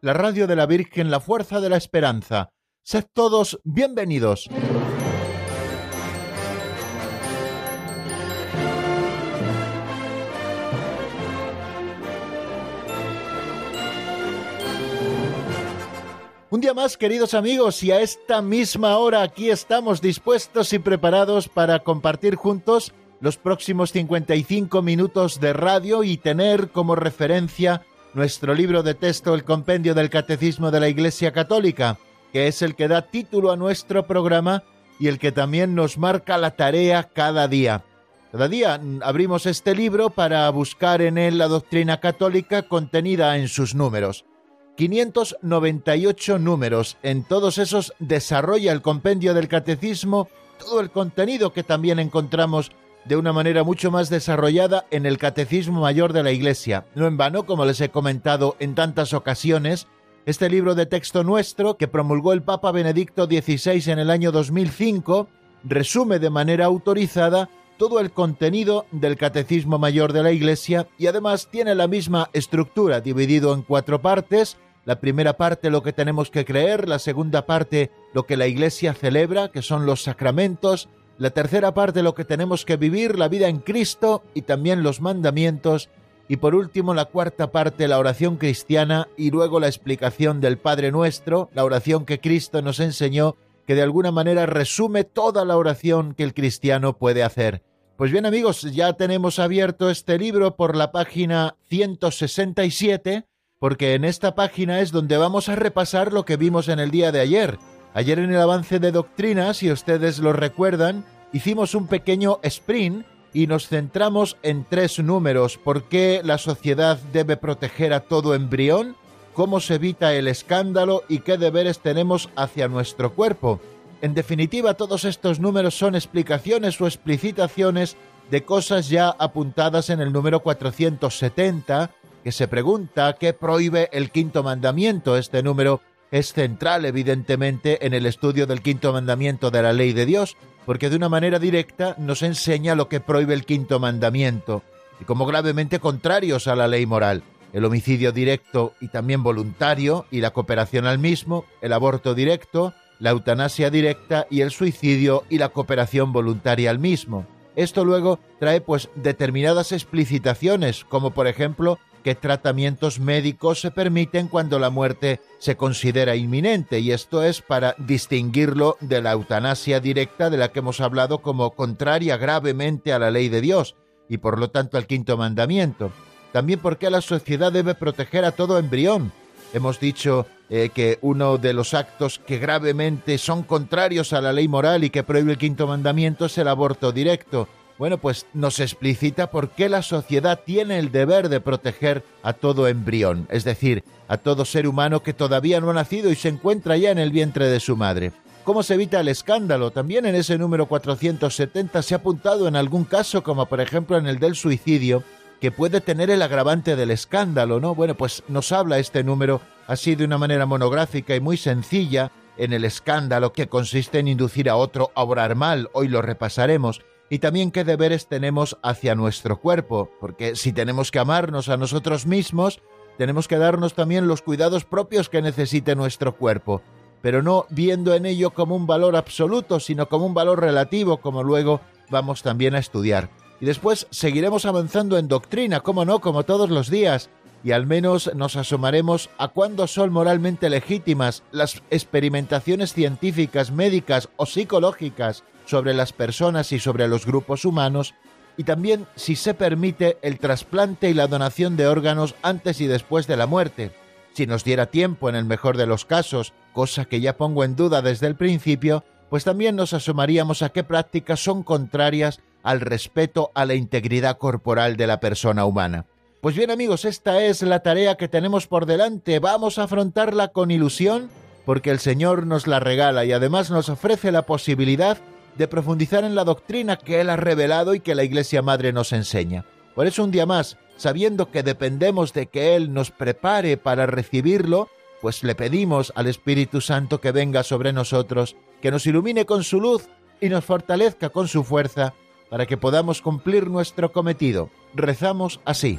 la radio de la Virgen, la fuerza de la esperanza. Sed todos bienvenidos. Un día más, queridos amigos, y a esta misma hora aquí estamos dispuestos y preparados para compartir juntos los próximos 55 minutos de radio y tener como referencia nuestro libro de texto, el Compendio del Catecismo de la Iglesia Católica, que es el que da título a nuestro programa y el que también nos marca la tarea cada día. Cada día abrimos este libro para buscar en él la doctrina católica contenida en sus números. 598 números. En todos esos desarrolla el compendio del catecismo todo el contenido que también encontramos de una manera mucho más desarrollada en el Catecismo Mayor de la Iglesia. No en vano, como les he comentado en tantas ocasiones, este libro de texto nuestro, que promulgó el Papa Benedicto XVI en el año 2005, resume de manera autorizada todo el contenido del Catecismo Mayor de la Iglesia y además tiene la misma estructura, dividido en cuatro partes, la primera parte lo que tenemos que creer, la segunda parte lo que la Iglesia celebra, que son los sacramentos, la tercera parte lo que tenemos que vivir, la vida en Cristo y también los mandamientos, y por último la cuarta parte, la oración cristiana y luego la explicación del Padre Nuestro, la oración que Cristo nos enseñó, que de alguna manera resume toda la oración que el cristiano puede hacer. Pues bien amigos, ya tenemos abierto este libro por la página 167, porque en esta página es donde vamos a repasar lo que vimos en el día de ayer. Ayer en el avance de doctrina, si ustedes lo recuerdan, hicimos un pequeño sprint y nos centramos en tres números. ¿Por qué la sociedad debe proteger a todo embrión? ¿Cómo se evita el escándalo? ¿Y qué deberes tenemos hacia nuestro cuerpo? En definitiva, todos estos números son explicaciones o explicitaciones de cosas ya apuntadas en el número 470, que se pregunta qué prohíbe el quinto mandamiento. Este número es central, evidentemente, en el estudio del quinto mandamiento de la ley de Dios, porque de una manera directa nos enseña lo que prohíbe el quinto mandamiento, y como gravemente contrarios a la ley moral, el homicidio directo y también voluntario, y la cooperación al mismo, el aborto directo, la eutanasia directa y el suicidio y la cooperación voluntaria al mismo. Esto luego trae pues determinadas explicitaciones, como por ejemplo qué tratamientos médicos se permiten cuando la muerte se considera inminente y esto es para distinguirlo de la eutanasia directa de la que hemos hablado como contraria gravemente a la ley de Dios y por lo tanto al quinto mandamiento. También porque la sociedad debe proteger a todo embrión. Hemos dicho eh, que uno de los actos que gravemente son contrarios a la ley moral y que prohíbe el quinto mandamiento es el aborto directo. Bueno, pues nos explicita por qué la sociedad tiene el deber de proteger a todo embrión, es decir, a todo ser humano que todavía no ha nacido y se encuentra ya en el vientre de su madre. ¿Cómo se evita el escándalo? También en ese número 470 se ha apuntado en algún caso, como por ejemplo en el del suicidio, que puede tener el agravante del escándalo, ¿no? Bueno, pues nos habla este número así de una manera monográfica y muy sencilla en el escándalo que consiste en inducir a otro a obrar mal, hoy lo repasaremos, y también qué deberes tenemos hacia nuestro cuerpo, porque si tenemos que amarnos a nosotros mismos, tenemos que darnos también los cuidados propios que necesite nuestro cuerpo, pero no viendo en ello como un valor absoluto, sino como un valor relativo, como luego vamos también a estudiar. Y después seguiremos avanzando en doctrina, como no, como todos los días, y al menos nos asomaremos a cuándo son moralmente legítimas las experimentaciones científicas, médicas o psicológicas sobre las personas y sobre los grupos humanos, y también si se permite el trasplante y la donación de órganos antes y después de la muerte. Si nos diera tiempo en el mejor de los casos, cosa que ya pongo en duda desde el principio, pues también nos asomaríamos a qué prácticas son contrarias al respeto a la integridad corporal de la persona humana. Pues bien amigos, esta es la tarea que tenemos por delante. Vamos a afrontarla con ilusión porque el Señor nos la regala y además nos ofrece la posibilidad de profundizar en la doctrina que Él ha revelado y que la Iglesia Madre nos enseña. Por eso un día más, sabiendo que dependemos de que Él nos prepare para recibirlo, pues le pedimos al Espíritu Santo que venga sobre nosotros, que nos ilumine con su luz y nos fortalezca con su fuerza para que podamos cumplir nuestro cometido. Rezamos así.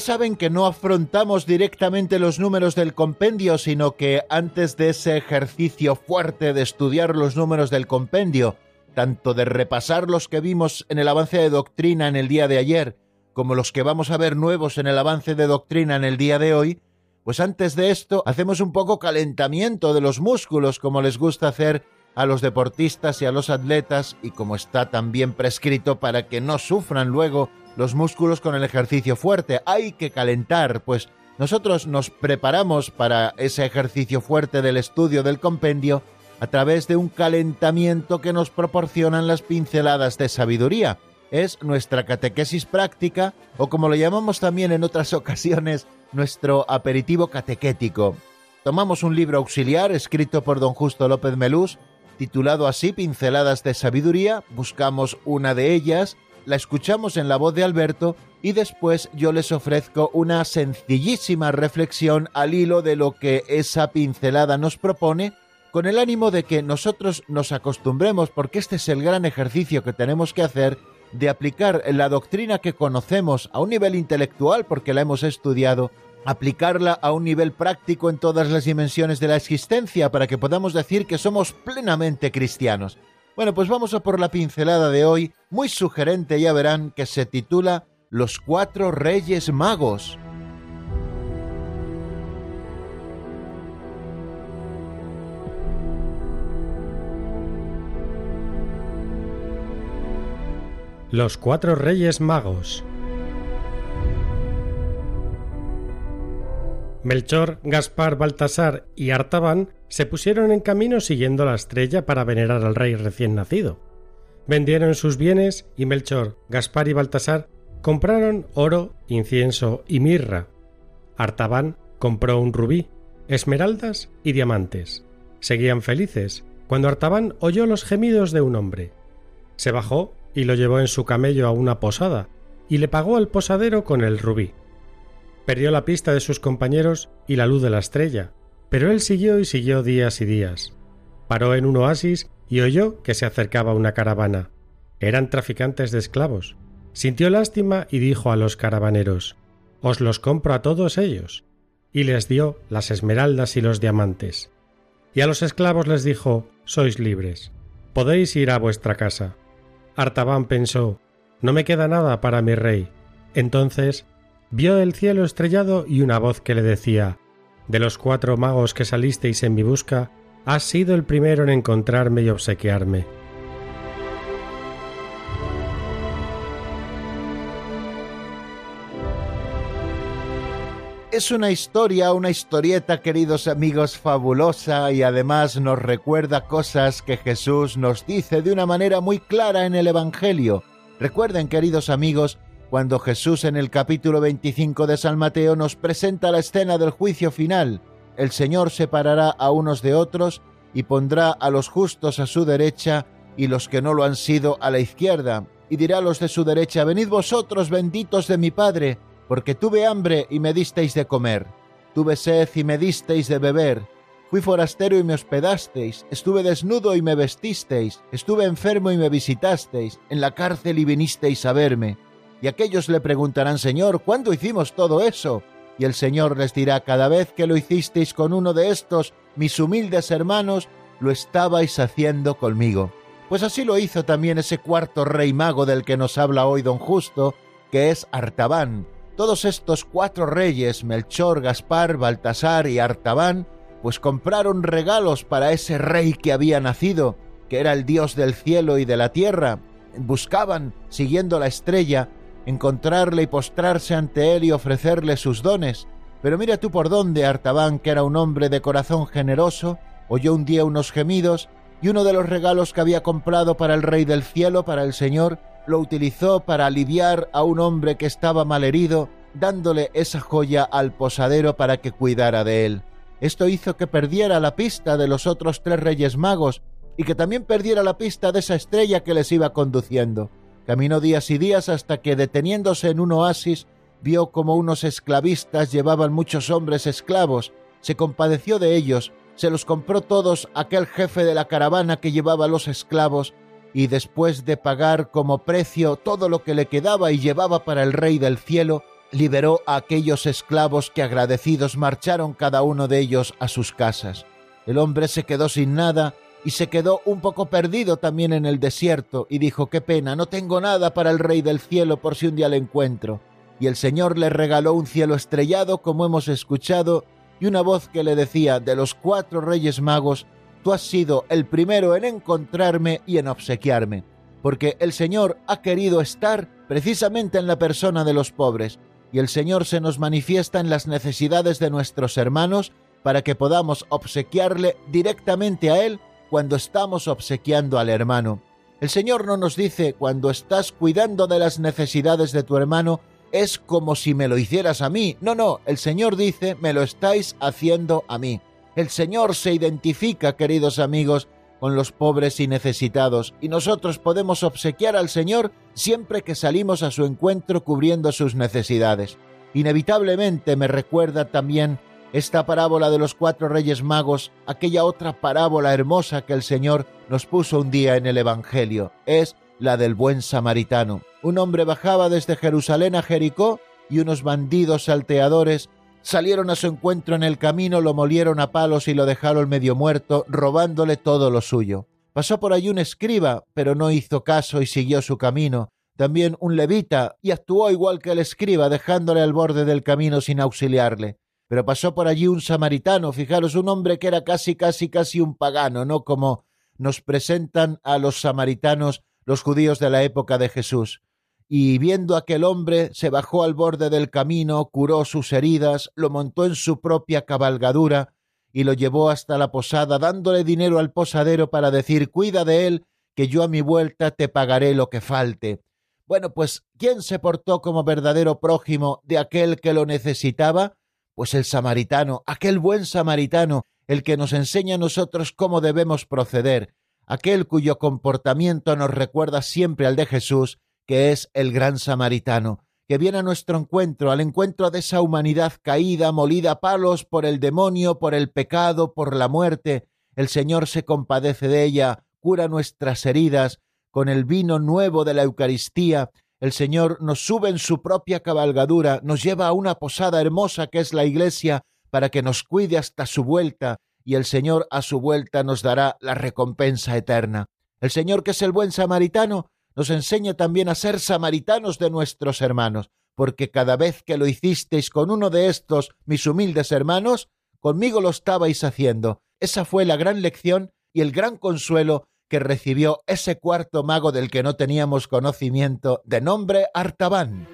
Saben que no afrontamos directamente los números del compendio, sino que antes de ese ejercicio fuerte de estudiar los números del compendio, tanto de repasar los que vimos en el avance de doctrina en el día de ayer, como los que vamos a ver nuevos en el avance de doctrina en el día de hoy, pues antes de esto hacemos un poco calentamiento de los músculos, como les gusta hacer a los deportistas y a los atletas, y como está también prescrito para que no sufran luego los músculos con el ejercicio fuerte. Hay que calentar, pues nosotros nos preparamos para ese ejercicio fuerte del estudio del compendio a través de un calentamiento que nos proporcionan las pinceladas de sabiduría. Es nuestra catequesis práctica o como lo llamamos también en otras ocasiones, nuestro aperitivo catequético. Tomamos un libro auxiliar escrito por don Justo López Melús, titulado así Pinceladas de Sabiduría, buscamos una de ellas la escuchamos en la voz de Alberto y después yo les ofrezco una sencillísima reflexión al hilo de lo que esa pincelada nos propone, con el ánimo de que nosotros nos acostumbremos, porque este es el gran ejercicio que tenemos que hacer, de aplicar la doctrina que conocemos a un nivel intelectual, porque la hemos estudiado, aplicarla a un nivel práctico en todas las dimensiones de la existencia, para que podamos decir que somos plenamente cristianos. Bueno, pues vamos a por la pincelada de hoy, muy sugerente, ya verán, que se titula Los cuatro reyes magos. Los cuatro reyes magos. Melchor, Gaspar, Baltasar y Artaban se pusieron en camino siguiendo la estrella para venerar al rey recién nacido. Vendieron sus bienes y Melchor, Gaspar y Baltasar compraron oro, incienso y mirra. Artaban compró un rubí, esmeraldas y diamantes. Seguían felices cuando Artaban oyó los gemidos de un hombre. Se bajó y lo llevó en su camello a una posada y le pagó al posadero con el rubí. Perdió la pista de sus compañeros y la luz de la estrella, pero él siguió y siguió días y días. Paró en un oasis y oyó que se acercaba una caravana. Eran traficantes de esclavos. Sintió lástima y dijo a los caravaneros Os los compro a todos ellos. Y les dio las esmeraldas y los diamantes. Y a los esclavos les dijo Sois libres. Podéis ir a vuestra casa. Artaban pensó No me queda nada para mi rey. Entonces vio el cielo estrellado y una voz que le decía De los cuatro magos que salisteis en mi busca, has sido el primero en encontrarme y obsequiarme. Es una historia, una historieta, queridos amigos, fabulosa y además nos recuerda cosas que Jesús nos dice de una manera muy clara en el Evangelio. Recuerden, queridos amigos, cuando Jesús en el capítulo 25 de San Mateo nos presenta la escena del juicio final. El Señor separará a unos de otros y pondrá a los justos a su derecha y los que no lo han sido a la izquierda. Y dirá a los de su derecha, venid vosotros benditos de mi Padre, porque tuve hambre y me disteis de comer, tuve sed y me disteis de beber, Fui forastero y me hospedasteis, estuve desnudo y me vestisteis, estuve enfermo y me visitasteis, en la cárcel y vinisteis a verme. Y aquellos le preguntarán, Señor, ¿cuándo hicimos todo eso? Y el Señor les dirá, cada vez que lo hicisteis con uno de estos, mis humildes hermanos, lo estabais haciendo conmigo. Pues así lo hizo también ese cuarto rey mago del que nos habla hoy don Justo, que es Artabán. Todos estos cuatro reyes, Melchor, Gaspar, Baltasar y Artabán, pues compraron regalos para ese rey que había nacido, que era el Dios del cielo y de la tierra. Buscaban, siguiendo la estrella, encontrarle y postrarse ante él y ofrecerle sus dones. Pero mira tú por dónde Artabán, que era un hombre de corazón generoso, oyó un día unos gemidos y uno de los regalos que había comprado para el Rey del Cielo, para el Señor, lo utilizó para aliviar a un hombre que estaba malherido, dándole esa joya al posadero para que cuidara de él. Esto hizo que perdiera la pista de los otros tres reyes magos y que también perdiera la pista de esa estrella que les iba conduciendo. Caminó días y días hasta que, deteniéndose en un oasis, vio como unos esclavistas llevaban muchos hombres esclavos, se compadeció de ellos, se los compró todos aquel jefe de la caravana que llevaba los esclavos, y después de pagar como precio todo lo que le quedaba y llevaba para el rey del cielo, liberó a aquellos esclavos que agradecidos marcharon cada uno de ellos a sus casas. El hombre se quedó sin nada y se quedó un poco perdido también en el desierto y dijo, qué pena, no tengo nada para el Rey del cielo por si un día le encuentro. Y el Señor le regaló un cielo estrellado, como hemos escuchado, y una voz que le decía, de los cuatro reyes magos, tú has sido el primero en encontrarme y en obsequiarme, porque el Señor ha querido estar precisamente en la persona de los pobres, y el Señor se nos manifiesta en las necesidades de nuestros hermanos para que podamos obsequiarle directamente a Él cuando estamos obsequiando al hermano. El Señor no nos dice cuando estás cuidando de las necesidades de tu hermano es como si me lo hicieras a mí. No, no, el Señor dice me lo estáis haciendo a mí. El Señor se identifica, queridos amigos, con los pobres y necesitados, y nosotros podemos obsequiar al Señor siempre que salimos a su encuentro cubriendo sus necesidades. Inevitablemente me recuerda también esta parábola de los cuatro reyes magos, aquella otra parábola hermosa que el Señor nos puso un día en el Evangelio, es la del buen samaritano. Un hombre bajaba desde Jerusalén a Jericó y unos bandidos salteadores Salieron a su encuentro en el camino, lo molieron a palos y lo dejaron medio muerto, robándole todo lo suyo. Pasó por allí un escriba, pero no hizo caso y siguió su camino. También un levita, y actuó igual que el escriba, dejándole al borde del camino sin auxiliarle. Pero pasó por allí un samaritano, fijaros, un hombre que era casi, casi, casi un pagano, no como nos presentan a los samaritanos los judíos de la época de Jesús y viendo aquel hombre se bajó al borde del camino, curó sus heridas, lo montó en su propia cabalgadura y lo llevó hasta la posada, dándole dinero al posadero para decir cuida de él, que yo a mi vuelta te pagaré lo que falte. Bueno, pues ¿quién se portó como verdadero prójimo de aquel que lo necesitaba? Pues el samaritano, aquel buen samaritano, el que nos enseña a nosotros cómo debemos proceder, aquel cuyo comportamiento nos recuerda siempre al de Jesús, que es el gran samaritano, que viene a nuestro encuentro, al encuentro de esa humanidad caída, molida a palos por el demonio, por el pecado, por la muerte. El Señor se compadece de ella, cura nuestras heridas, con el vino nuevo de la Eucaristía, el Señor nos sube en su propia cabalgadura, nos lleva a una posada hermosa que es la Iglesia, para que nos cuide hasta su vuelta, y el Señor a su vuelta nos dará la recompensa eterna. El Señor, que es el buen samaritano, nos enseña también a ser samaritanos de nuestros hermanos, porque cada vez que lo hicisteis con uno de estos, mis humildes hermanos, conmigo lo estabais haciendo. Esa fue la gran lección y el gran consuelo que recibió ese cuarto mago del que no teníamos conocimiento, de nombre Artaban.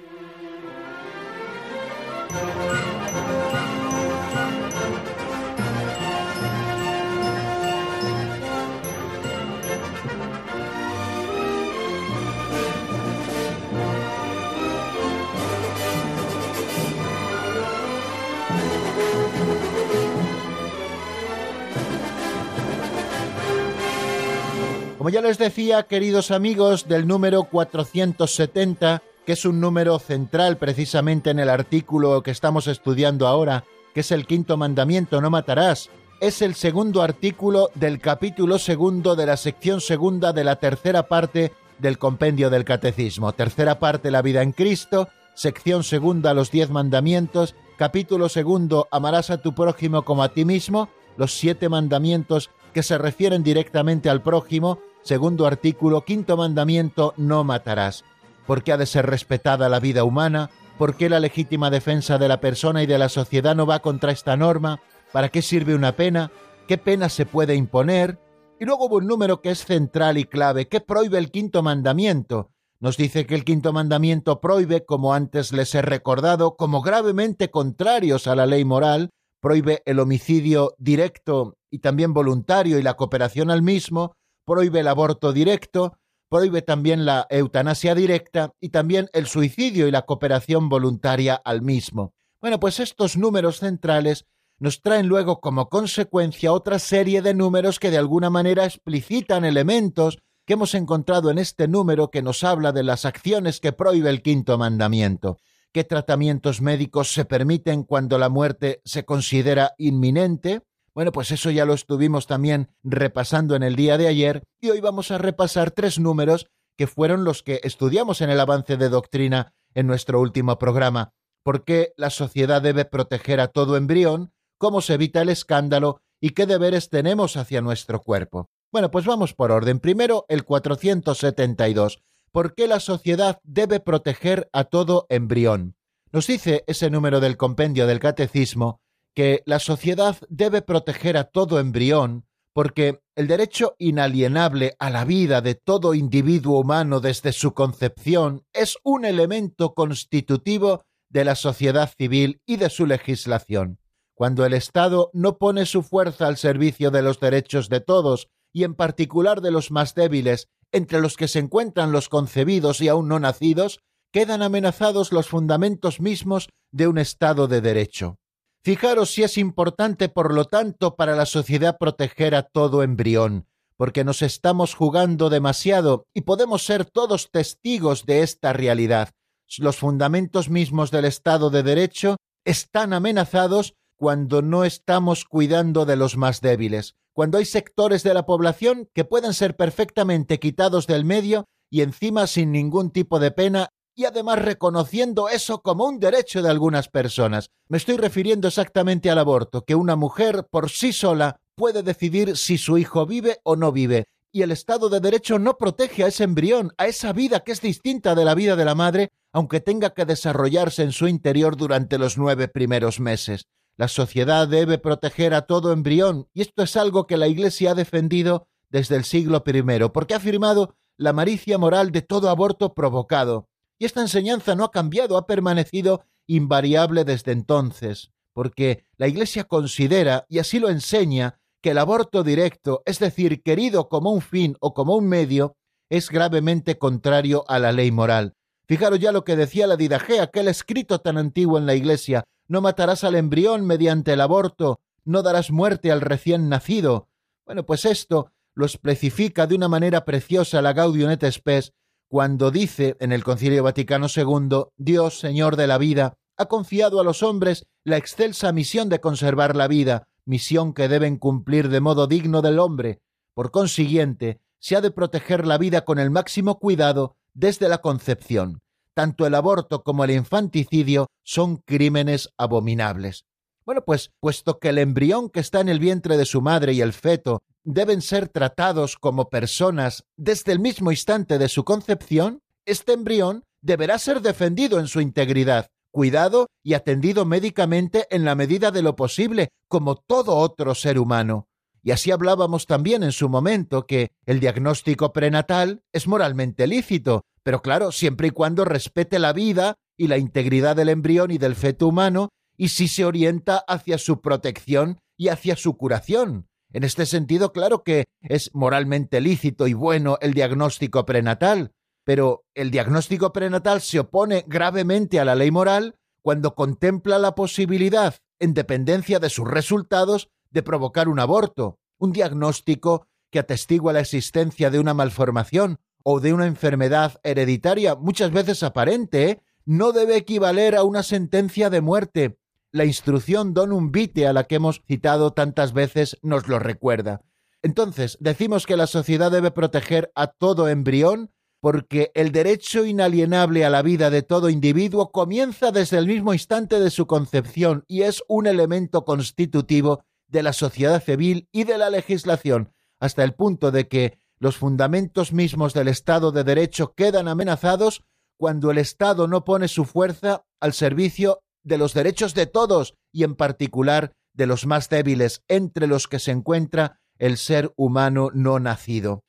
Como ya les decía, queridos amigos, del número 470, que es un número central precisamente en el artículo que estamos estudiando ahora, que es el quinto mandamiento, no matarás, es el segundo artículo del capítulo segundo de la sección segunda de la tercera parte del compendio del Catecismo. Tercera parte, la vida en Cristo, sección segunda, los diez mandamientos, capítulo segundo, amarás a tu prójimo como a ti mismo, los siete mandamientos que se refieren directamente al prójimo, segundo artículo, quinto mandamiento, no matarás. ¿Por qué ha de ser respetada la vida humana? ¿Por qué la legítima defensa de la persona y de la sociedad no va contra esta norma? ¿Para qué sirve una pena? ¿Qué pena se puede imponer? Y luego hubo un número que es central y clave, que prohíbe el quinto mandamiento. Nos dice que el quinto mandamiento prohíbe, como antes les he recordado, como gravemente contrarios a la ley moral, prohíbe el homicidio directo y también voluntario y la cooperación al mismo, prohíbe el aborto directo, prohíbe también la eutanasia directa y también el suicidio y la cooperación voluntaria al mismo. Bueno, pues estos números centrales nos traen luego como consecuencia otra serie de números que de alguna manera explicitan elementos que hemos encontrado en este número que nos habla de las acciones que prohíbe el quinto mandamiento, qué tratamientos médicos se permiten cuando la muerte se considera inminente. Bueno, pues eso ya lo estuvimos también repasando en el día de ayer y hoy vamos a repasar tres números que fueron los que estudiamos en el avance de doctrina en nuestro último programa. ¿Por qué la sociedad debe proteger a todo embrión? cómo se evita el escándalo y qué deberes tenemos hacia nuestro cuerpo. Bueno, pues vamos por orden. Primero, el 472. ¿Por qué la sociedad debe proteger a todo embrión? Nos dice ese número del compendio del catecismo que la sociedad debe proteger a todo embrión porque el derecho inalienable a la vida de todo individuo humano desde su concepción es un elemento constitutivo de la sociedad civil y de su legislación. Cuando el Estado no pone su fuerza al servicio de los derechos de todos, y en particular de los más débiles, entre los que se encuentran los concebidos y aún no nacidos, quedan amenazados los fundamentos mismos de un Estado de derecho. Fijaros si es importante, por lo tanto, para la sociedad proteger a todo embrión, porque nos estamos jugando demasiado y podemos ser todos testigos de esta realidad. Los fundamentos mismos del Estado de Derecho están amenazados cuando no estamos cuidando de los más débiles, cuando hay sectores de la población que pueden ser perfectamente quitados del medio y encima sin ningún tipo de pena y además reconociendo eso como un derecho de algunas personas. Me estoy refiriendo exactamente al aborto, que una mujer por sí sola puede decidir si su hijo vive o no vive, y el Estado de Derecho no protege a ese embrión, a esa vida que es distinta de la vida de la madre, aunque tenga que desarrollarse en su interior durante los nueve primeros meses. La sociedad debe proteger a todo embrión, y esto es algo que la Iglesia ha defendido desde el siglo I, porque ha afirmado la maricia moral de todo aborto provocado. Y esta enseñanza no ha cambiado, ha permanecido invariable desde entonces, porque la Iglesia considera, y así lo enseña, que el aborto directo, es decir, querido como un fin o como un medio, es gravemente contrario a la ley moral. Fijaros ya lo que decía la Didagea, aquel escrito tan antiguo en la Iglesia, no matarás al embrión mediante el aborto, no darás muerte al recién nacido. Bueno, pues esto lo especifica de una manera preciosa la Gaudium et Spes cuando dice en el Concilio Vaticano II, Dios, Señor de la vida, ha confiado a los hombres la excelsa misión de conservar la vida, misión que deben cumplir de modo digno del hombre. Por consiguiente, se ha de proteger la vida con el máximo cuidado desde la concepción tanto el aborto como el infanticidio son crímenes abominables. Bueno, pues puesto que el embrión que está en el vientre de su madre y el feto deben ser tratados como personas desde el mismo instante de su concepción, este embrión deberá ser defendido en su integridad, cuidado y atendido médicamente en la medida de lo posible, como todo otro ser humano. Y así hablábamos también en su momento que el diagnóstico prenatal es moralmente lícito, pero claro, siempre y cuando respete la vida y la integridad del embrión y del feto humano, y si se orienta hacia su protección y hacia su curación. En este sentido, claro que es moralmente lícito y bueno el diagnóstico prenatal, pero el diagnóstico prenatal se opone gravemente a la ley moral cuando contempla la posibilidad, en dependencia de sus resultados, de provocar un aborto, un diagnóstico que atestigua la existencia de una malformación o de una enfermedad hereditaria, muchas veces aparente, ¿eh? no debe equivaler a una sentencia de muerte. La instrucción donum vitae a la que hemos citado tantas veces nos lo recuerda. Entonces, decimos que la sociedad debe proteger a todo embrión porque el derecho inalienable a la vida de todo individuo comienza desde el mismo instante de su concepción y es un elemento constitutivo de la sociedad civil y de la legislación, hasta el punto de que los fundamentos mismos del Estado de Derecho quedan amenazados cuando el Estado no pone su fuerza al servicio de los derechos de todos y en particular de los más débiles, entre los que se encuentra el ser humano no nacido.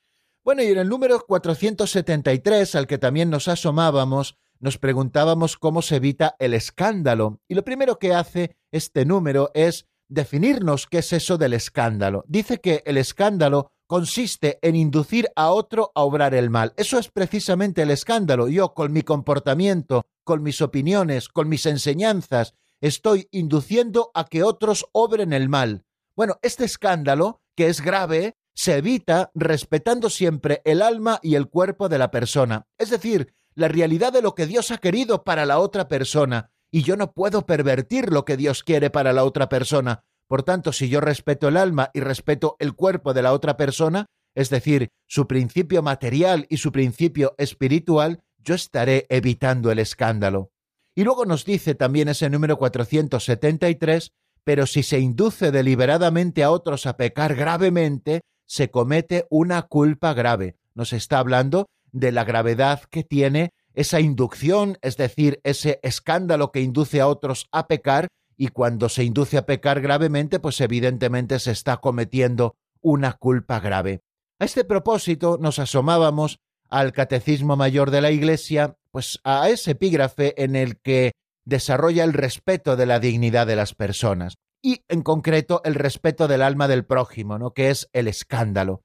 Bueno, y en el número 473, al que también nos asomábamos, nos preguntábamos cómo se evita el escándalo. Y lo primero que hace este número es definirnos qué es eso del escándalo. Dice que el escándalo consiste en inducir a otro a obrar el mal. Eso es precisamente el escándalo. Yo, con mi comportamiento, con mis opiniones, con mis enseñanzas, estoy induciendo a que otros obren el mal. Bueno, este escándalo, que es grave, se evita respetando siempre el alma y el cuerpo de la persona, es decir, la realidad de lo que Dios ha querido para la otra persona, y yo no puedo pervertir lo que Dios quiere para la otra persona. Por tanto, si yo respeto el alma y respeto el cuerpo de la otra persona, es decir, su principio material y su principio espiritual, yo estaré evitando el escándalo. Y luego nos dice también ese número 473, pero si se induce deliberadamente a otros a pecar gravemente, se comete una culpa grave. Nos está hablando de la gravedad que tiene esa inducción, es decir, ese escándalo que induce a otros a pecar, y cuando se induce a pecar gravemente, pues evidentemente se está cometiendo una culpa grave. A este propósito nos asomábamos al Catecismo Mayor de la Iglesia, pues a ese epígrafe en el que desarrolla el respeto de la dignidad de las personas y en concreto el respeto del alma del prójimo, ¿no? que es el escándalo.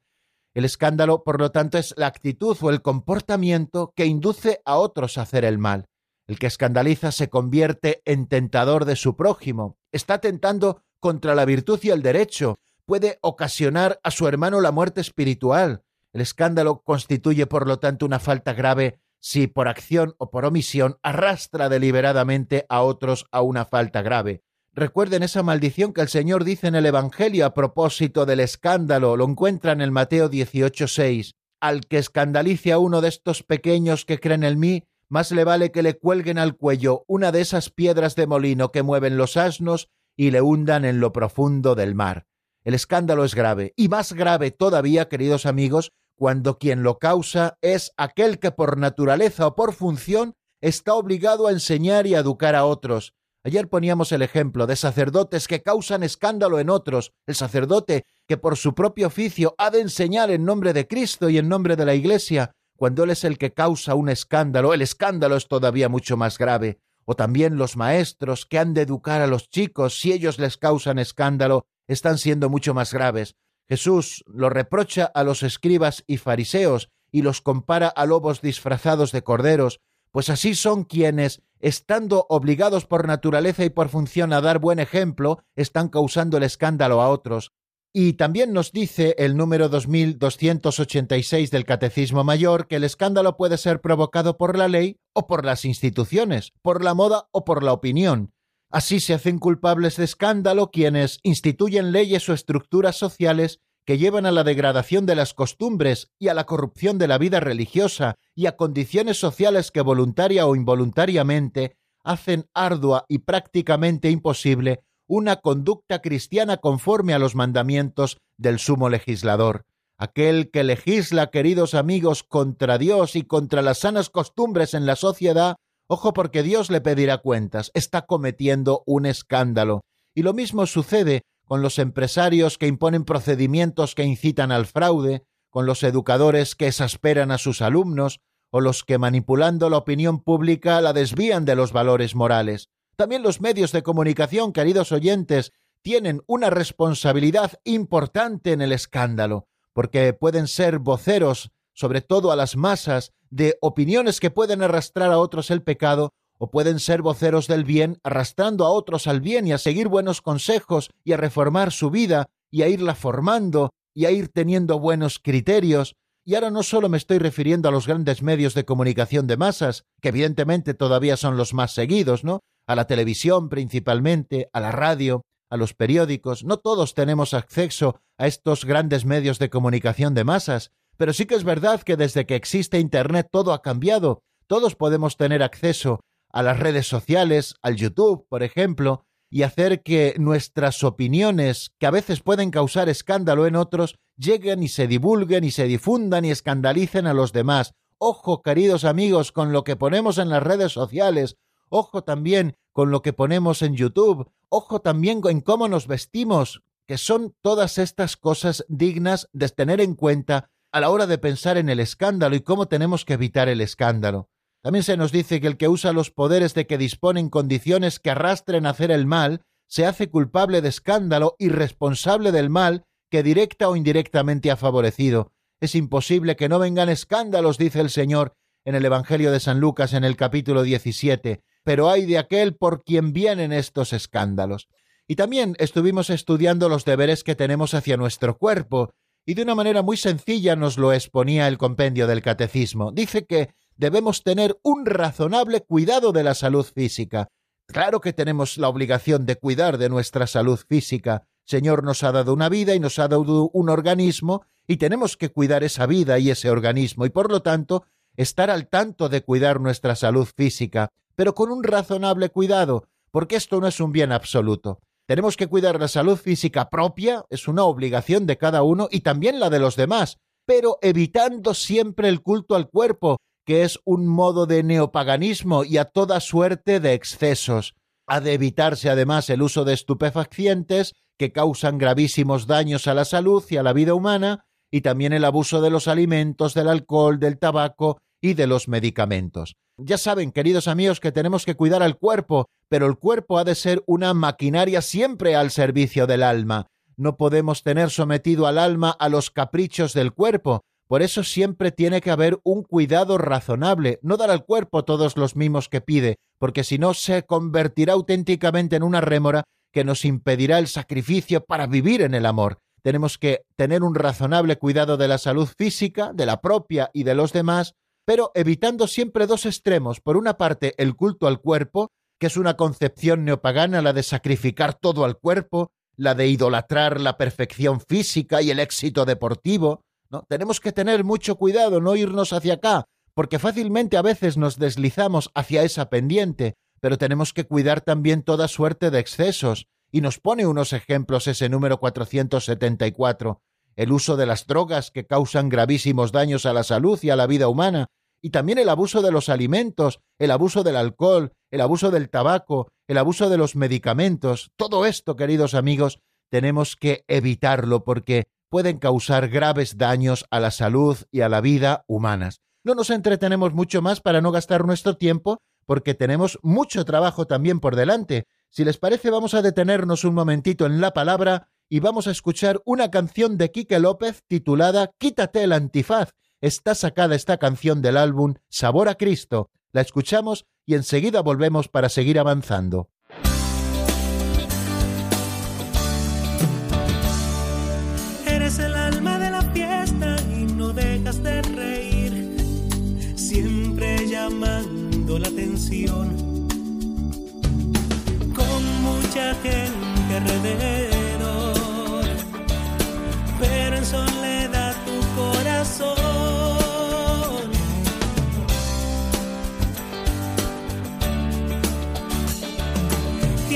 El escándalo, por lo tanto, es la actitud o el comportamiento que induce a otros a hacer el mal. El que escandaliza se convierte en tentador de su prójimo, está tentando contra la virtud y el derecho, puede ocasionar a su hermano la muerte espiritual. El escándalo constituye, por lo tanto, una falta grave si por acción o por omisión arrastra deliberadamente a otros a una falta grave. Recuerden esa maldición que el Señor dice en el Evangelio a propósito del escándalo, lo encuentra en el Mateo 18:6. Al que escandalice a uno de estos pequeños que creen en mí, más le vale que le cuelguen al cuello una de esas piedras de molino que mueven los asnos y le hundan en lo profundo del mar. El escándalo es grave, y más grave todavía, queridos amigos, cuando quien lo causa es aquel que por naturaleza o por función está obligado a enseñar y a educar a otros, Ayer poníamos el ejemplo de sacerdotes que causan escándalo en otros, el sacerdote que por su propio oficio ha de enseñar en nombre de Cristo y en nombre de la Iglesia, cuando Él es el que causa un escándalo, el escándalo es todavía mucho más grave. O también los maestros que han de educar a los chicos, si ellos les causan escándalo, están siendo mucho más graves. Jesús lo reprocha a los escribas y fariseos y los compara a lobos disfrazados de corderos, pues así son quienes, estando obligados por naturaleza y por función a dar buen ejemplo, están causando el escándalo a otros. Y también nos dice el número 2286 del Catecismo Mayor que el escándalo puede ser provocado por la ley o por las instituciones, por la moda o por la opinión. Así se hacen culpables de escándalo quienes instituyen leyes o estructuras sociales que llevan a la degradación de las costumbres y a la corrupción de la vida religiosa y a condiciones sociales que voluntaria o involuntariamente hacen ardua y prácticamente imposible una conducta cristiana conforme a los mandamientos del sumo legislador. Aquel que legisla, queridos amigos, contra Dios y contra las sanas costumbres en la sociedad, ojo porque Dios le pedirá cuentas, está cometiendo un escándalo. Y lo mismo sucede con los empresarios que imponen procedimientos que incitan al fraude, con los educadores que exasperan a sus alumnos, o los que manipulando la opinión pública la desvían de los valores morales. También los medios de comunicación, queridos oyentes, tienen una responsabilidad importante en el escándalo, porque pueden ser voceros, sobre todo a las masas, de opiniones que pueden arrastrar a otros el pecado o pueden ser voceros del bien, arrastrando a otros al bien y a seguir buenos consejos y a reformar su vida y a irla formando y a ir teniendo buenos criterios. Y ahora no solo me estoy refiriendo a los grandes medios de comunicación de masas, que evidentemente todavía son los más seguidos, ¿no? A la televisión principalmente, a la radio, a los periódicos. No todos tenemos acceso a estos grandes medios de comunicación de masas, pero sí que es verdad que desde que existe Internet todo ha cambiado. Todos podemos tener acceso a las redes sociales, al YouTube, por ejemplo, y hacer que nuestras opiniones, que a veces pueden causar escándalo en otros, lleguen y se divulguen y se difundan y escandalicen a los demás. Ojo, queridos amigos, con lo que ponemos en las redes sociales, ojo también con lo que ponemos en YouTube, ojo también en cómo nos vestimos, que son todas estas cosas dignas de tener en cuenta a la hora de pensar en el escándalo y cómo tenemos que evitar el escándalo. También se nos dice que el que usa los poderes de que dispone en condiciones que arrastren a hacer el mal, se hace culpable de escándalo y responsable del mal que directa o indirectamente ha favorecido. Es imposible que no vengan escándalos, dice el Señor en el Evangelio de San Lucas en el capítulo 17, pero hay de aquel por quien vienen estos escándalos. Y también estuvimos estudiando los deberes que tenemos hacia nuestro cuerpo, y de una manera muy sencilla nos lo exponía el compendio del catecismo. Dice que debemos tener un razonable cuidado de la salud física. Claro que tenemos la obligación de cuidar de nuestra salud física. Señor nos ha dado una vida y nos ha dado un organismo y tenemos que cuidar esa vida y ese organismo y por lo tanto estar al tanto de cuidar nuestra salud física, pero con un razonable cuidado, porque esto no es un bien absoluto. Tenemos que cuidar la salud física propia, es una obligación de cada uno y también la de los demás, pero evitando siempre el culto al cuerpo, que es un modo de neopaganismo y a toda suerte de excesos. Ha de evitarse además el uso de estupefacientes que causan gravísimos daños a la salud y a la vida humana, y también el abuso de los alimentos, del alcohol, del tabaco y de los medicamentos. Ya saben, queridos amigos, que tenemos que cuidar al cuerpo, pero el cuerpo ha de ser una maquinaria siempre al servicio del alma. No podemos tener sometido al alma a los caprichos del cuerpo, por eso siempre tiene que haber un cuidado razonable, no dar al cuerpo todos los mimos que pide, porque si no se convertirá auténticamente en una rémora que nos impedirá el sacrificio para vivir en el amor. Tenemos que tener un razonable cuidado de la salud física, de la propia y de los demás, pero evitando siempre dos extremos. Por una parte, el culto al cuerpo, que es una concepción neopagana, la de sacrificar todo al cuerpo, la de idolatrar la perfección física y el éxito deportivo, tenemos que tener mucho cuidado, no irnos hacia acá, porque fácilmente a veces nos deslizamos hacia esa pendiente, pero tenemos que cuidar también toda suerte de excesos, y nos pone unos ejemplos ese número 474, el uso de las drogas que causan gravísimos daños a la salud y a la vida humana, y también el abuso de los alimentos, el abuso del alcohol, el abuso del tabaco, el abuso de los medicamentos, todo esto, queridos amigos, tenemos que evitarlo porque pueden causar graves daños a la salud y a la vida humanas. No nos entretenemos mucho más para no gastar nuestro tiempo, porque tenemos mucho trabajo también por delante. Si les parece, vamos a detenernos un momentito en la palabra y vamos a escuchar una canción de Quique López titulada Quítate el antifaz. Está sacada esta canción del álbum Sabor a Cristo. La escuchamos y enseguida volvemos para seguir avanzando.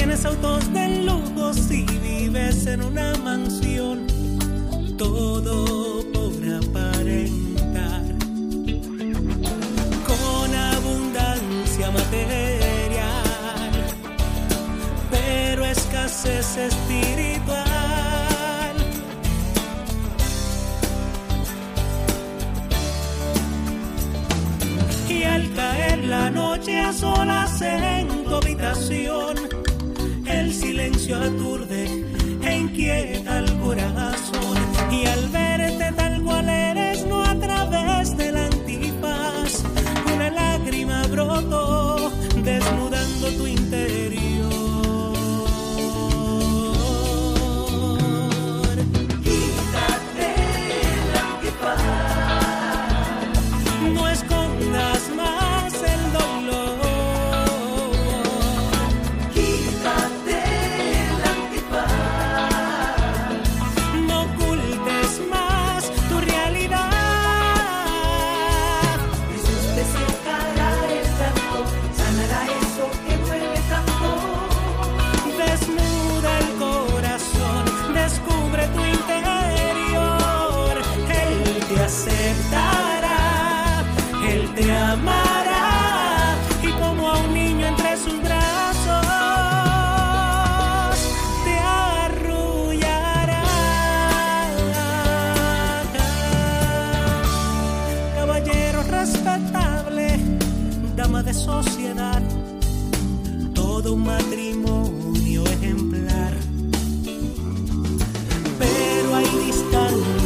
Tienes autos de lujo si vives en una mansión, todo por aparentar material, pero escasez espiritual. Y al caer la noche a solas en tu habitación, el silencio aturde e inquieta el corazón. Y al verte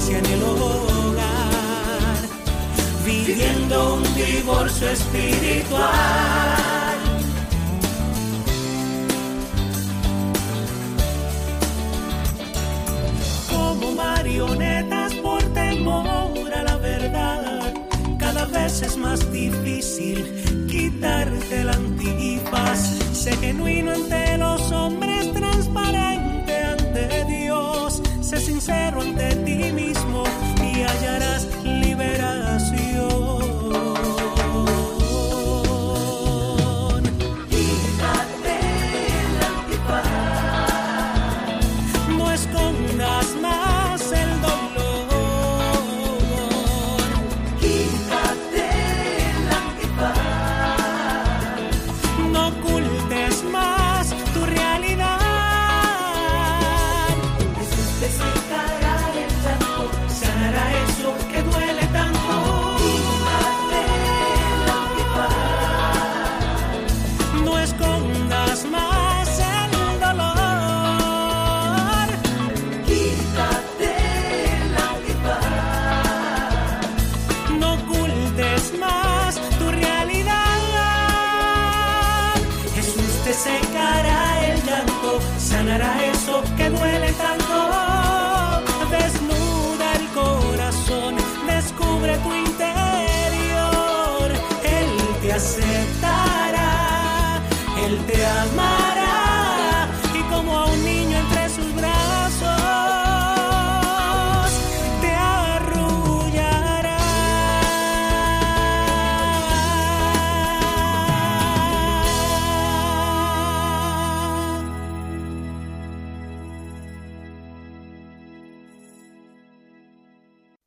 en el hogar, viviendo un divorcio espiritual. Como marionetas por temor a la verdad, cada vez es más difícil quitarte la antifaz. Sé genuino ante los hombres transparentes Sé sincero ante ti mismo y hallarás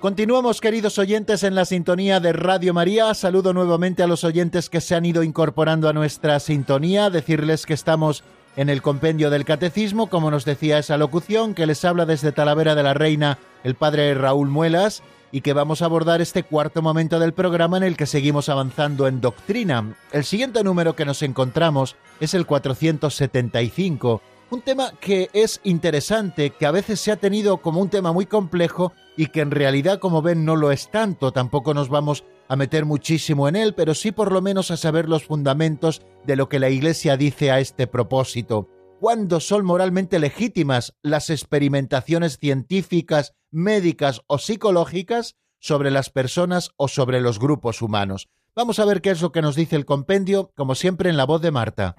Continuamos, queridos oyentes, en la sintonía de Radio María. Saludo nuevamente a los oyentes que se han ido incorporando a nuestra sintonía. Decirles que estamos en el compendio del Catecismo, como nos decía esa locución, que les habla desde Talavera de la Reina el padre Raúl Muelas, y que vamos a abordar este cuarto momento del programa en el que seguimos avanzando en doctrina. El siguiente número que nos encontramos es el 475 un tema que es interesante, que a veces se ha tenido como un tema muy complejo y que en realidad, como ven, no lo es tanto. Tampoco nos vamos a meter muchísimo en él, pero sí por lo menos a saber los fundamentos de lo que la Iglesia dice a este propósito. ¿Cuándo son moralmente legítimas las experimentaciones científicas, médicas o psicológicas sobre las personas o sobre los grupos humanos? Vamos a ver qué es lo que nos dice el compendio, como siempre en la voz de Marta.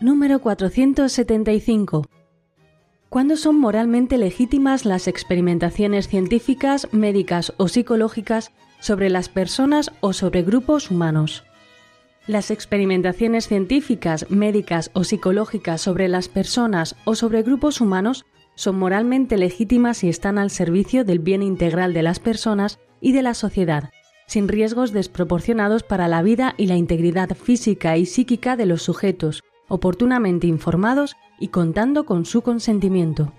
Número 475. ¿Cuándo son moralmente legítimas las experimentaciones científicas, médicas o psicológicas sobre las personas o sobre grupos humanos? Las experimentaciones científicas, médicas o psicológicas sobre las personas o sobre grupos humanos son moralmente legítimas y están al servicio del bien integral de las personas y de la sociedad, sin riesgos desproporcionados para la vida y la integridad física y psíquica de los sujetos, oportunamente informados y contando con su consentimiento.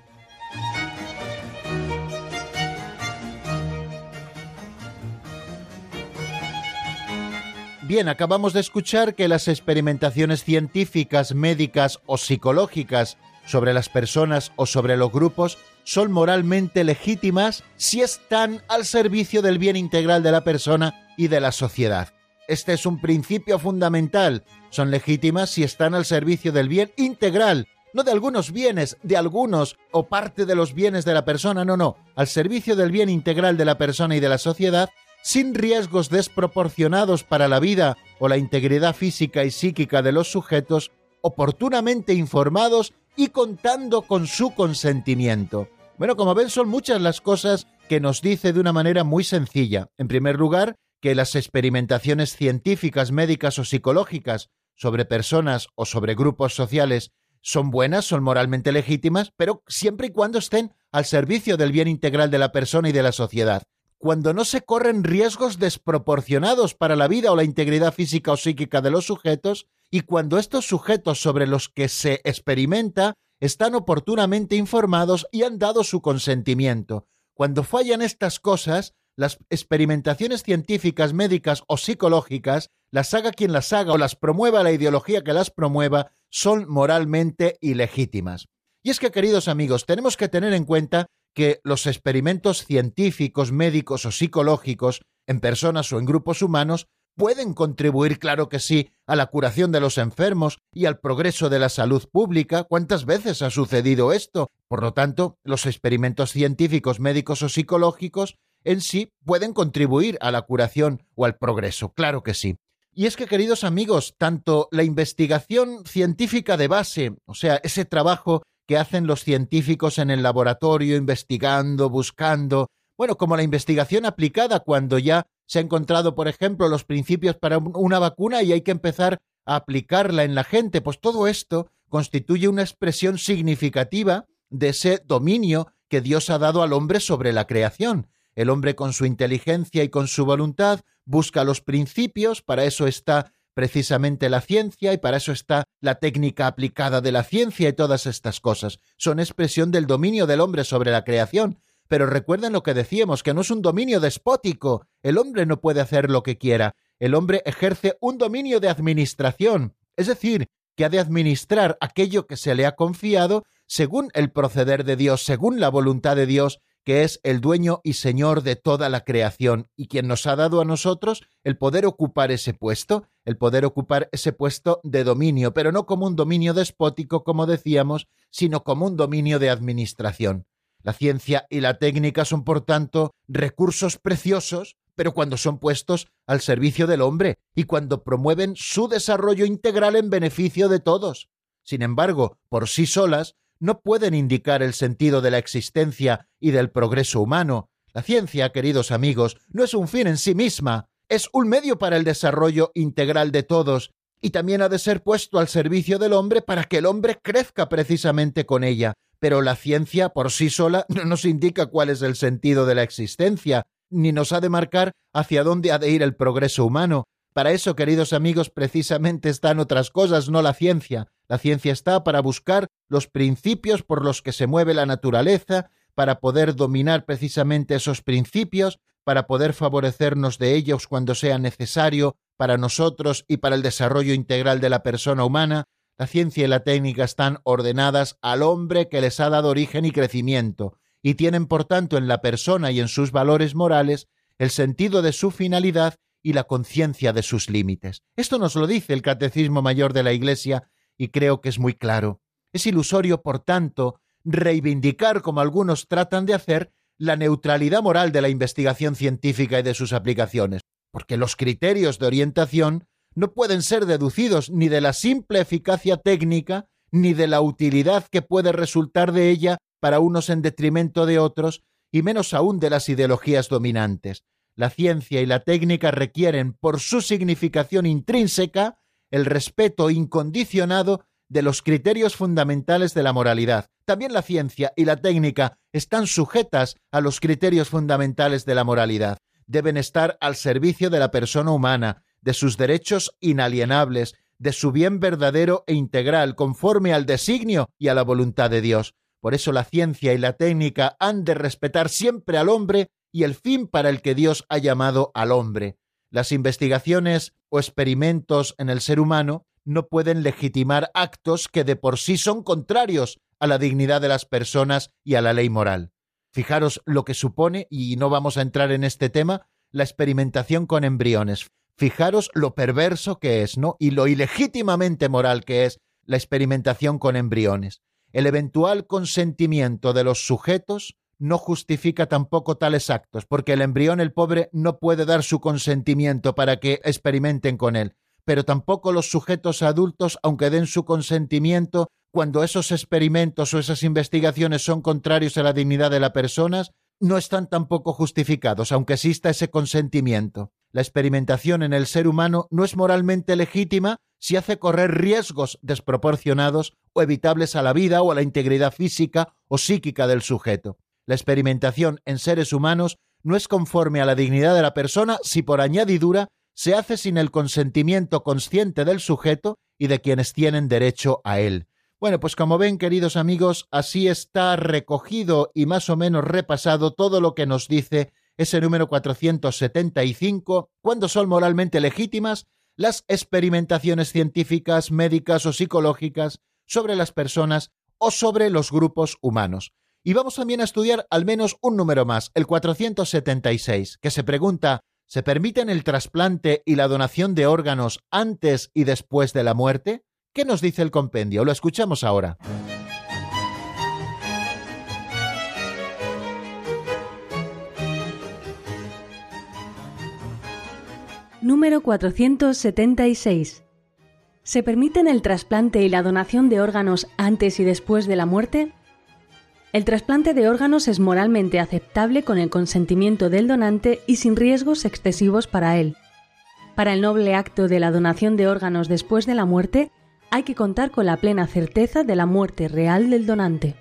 Bien, acabamos de escuchar que las experimentaciones científicas, médicas o psicológicas sobre las personas o sobre los grupos son moralmente legítimas si están al servicio del bien integral de la persona y de la sociedad. Este es un principio fundamental. Son legítimas si están al servicio del bien integral, no de algunos bienes, de algunos o parte de los bienes de la persona, no, no, al servicio del bien integral de la persona y de la sociedad, sin riesgos desproporcionados para la vida o la integridad física y psíquica de los sujetos, oportunamente informados y contando con su consentimiento. Bueno, como ven, son muchas las cosas que nos dice de una manera muy sencilla. En primer lugar, que las experimentaciones científicas, médicas o psicológicas sobre personas o sobre grupos sociales son buenas, son moralmente legítimas, pero siempre y cuando estén al servicio del bien integral de la persona y de la sociedad. Cuando no se corren riesgos desproporcionados para la vida o la integridad física o psíquica de los sujetos, y cuando estos sujetos sobre los que se experimenta están oportunamente informados y han dado su consentimiento. Cuando fallan estas cosas, las experimentaciones científicas, médicas o psicológicas, las haga quien las haga o las promueva la ideología que las promueva, son moralmente ilegítimas. Y es que, queridos amigos, tenemos que tener en cuenta que los experimentos científicos, médicos o psicológicos en personas o en grupos humanos pueden contribuir, claro que sí, a la curación de los enfermos y al progreso de la salud pública. ¿Cuántas veces ha sucedido esto? Por lo tanto, los experimentos científicos, médicos o psicológicos en sí pueden contribuir a la curación o al progreso, claro que sí. Y es que, queridos amigos, tanto la investigación científica de base, o sea, ese trabajo que hacen los científicos en el laboratorio, investigando, buscando, bueno, como la investigación aplicada cuando ya se ha encontrado, por ejemplo, los principios para una vacuna y hay que empezar a aplicarla en la gente, pues todo esto constituye una expresión significativa de ese dominio que Dios ha dado al hombre sobre la creación. El hombre con su inteligencia y con su voluntad busca los principios, para eso está precisamente la ciencia y para eso está la técnica aplicada de la ciencia y todas estas cosas. Son expresión del dominio del hombre sobre la creación. Pero recuerden lo que decíamos, que no es un dominio despótico. El hombre no puede hacer lo que quiera. El hombre ejerce un dominio de administración, es decir, que ha de administrar aquello que se le ha confiado según el proceder de Dios, según la voluntad de Dios que es el dueño y señor de toda la creación y quien nos ha dado a nosotros el poder ocupar ese puesto, el poder ocupar ese puesto de dominio, pero no como un dominio despótico, como decíamos, sino como un dominio de administración. La ciencia y la técnica son, por tanto, recursos preciosos, pero cuando son puestos al servicio del hombre y cuando promueven su desarrollo integral en beneficio de todos. Sin embargo, por sí solas, no pueden indicar el sentido de la existencia y del progreso humano. La ciencia, queridos amigos, no es un fin en sí misma, es un medio para el desarrollo integral de todos, y también ha de ser puesto al servicio del hombre para que el hombre crezca precisamente con ella. Pero la ciencia por sí sola no nos indica cuál es el sentido de la existencia, ni nos ha de marcar hacia dónde ha de ir el progreso humano. Para eso, queridos amigos, precisamente están otras cosas, no la ciencia. La ciencia está para buscar los principios por los que se mueve la naturaleza, para poder dominar precisamente esos principios, para poder favorecernos de ellos cuando sea necesario para nosotros y para el desarrollo integral de la persona humana, la ciencia y la técnica están ordenadas al hombre que les ha dado origen y crecimiento, y tienen por tanto en la persona y en sus valores morales el sentido de su finalidad y la conciencia de sus límites. Esto nos lo dice el Catecismo Mayor de la Iglesia y creo que es muy claro. Es ilusorio, por tanto, reivindicar, como algunos tratan de hacer, la neutralidad moral de la investigación científica y de sus aplicaciones, porque los criterios de orientación no pueden ser deducidos ni de la simple eficacia técnica, ni de la utilidad que puede resultar de ella para unos en detrimento de otros, y menos aún de las ideologías dominantes. La ciencia y la técnica requieren, por su significación intrínseca, el respeto incondicionado de los criterios fundamentales de la moralidad. También la ciencia y la técnica están sujetas a los criterios fundamentales de la moralidad. Deben estar al servicio de la persona humana, de sus derechos inalienables, de su bien verdadero e integral, conforme al designio y a la voluntad de Dios. Por eso la ciencia y la técnica han de respetar siempre al hombre y el fin para el que Dios ha llamado al hombre. Las investigaciones o experimentos en el ser humano no pueden legitimar actos que de por sí son contrarios a la dignidad de las personas y a la ley moral. Fijaros lo que supone, y no vamos a entrar en este tema, la experimentación con embriones. Fijaros lo perverso que es, ¿no? Y lo ilegítimamente moral que es la experimentación con embriones. El eventual consentimiento de los sujetos no justifica tampoco tales actos, porque el embrión, el pobre, no puede dar su consentimiento para que experimenten con él, pero tampoco los sujetos adultos, aunque den su consentimiento, cuando esos experimentos o esas investigaciones son contrarios a la dignidad de las personas, no están tampoco justificados, aunque exista ese consentimiento. La experimentación en el ser humano no es moralmente legítima si hace correr riesgos desproporcionados o evitables a la vida o a la integridad física o psíquica del sujeto. La experimentación en seres humanos no es conforme a la dignidad de la persona si por añadidura se hace sin el consentimiento consciente del sujeto y de quienes tienen derecho a él. Bueno, pues como ven, queridos amigos, así está recogido y más o menos repasado todo lo que nos dice ese número 475, cuando son moralmente legítimas las experimentaciones científicas, médicas o psicológicas sobre las personas o sobre los grupos humanos. Y vamos también a estudiar al menos un número más, el 476, que se pregunta, ¿se permiten el trasplante y la donación de órganos antes y después de la muerte? ¿Qué nos dice el compendio? Lo escuchamos ahora. Número 476. ¿Se permiten el trasplante y la donación de órganos antes y después de la muerte? El trasplante de órganos es moralmente aceptable con el consentimiento del donante y sin riesgos excesivos para él. Para el noble acto de la donación de órganos después de la muerte, hay que contar con la plena certeza de la muerte real del donante.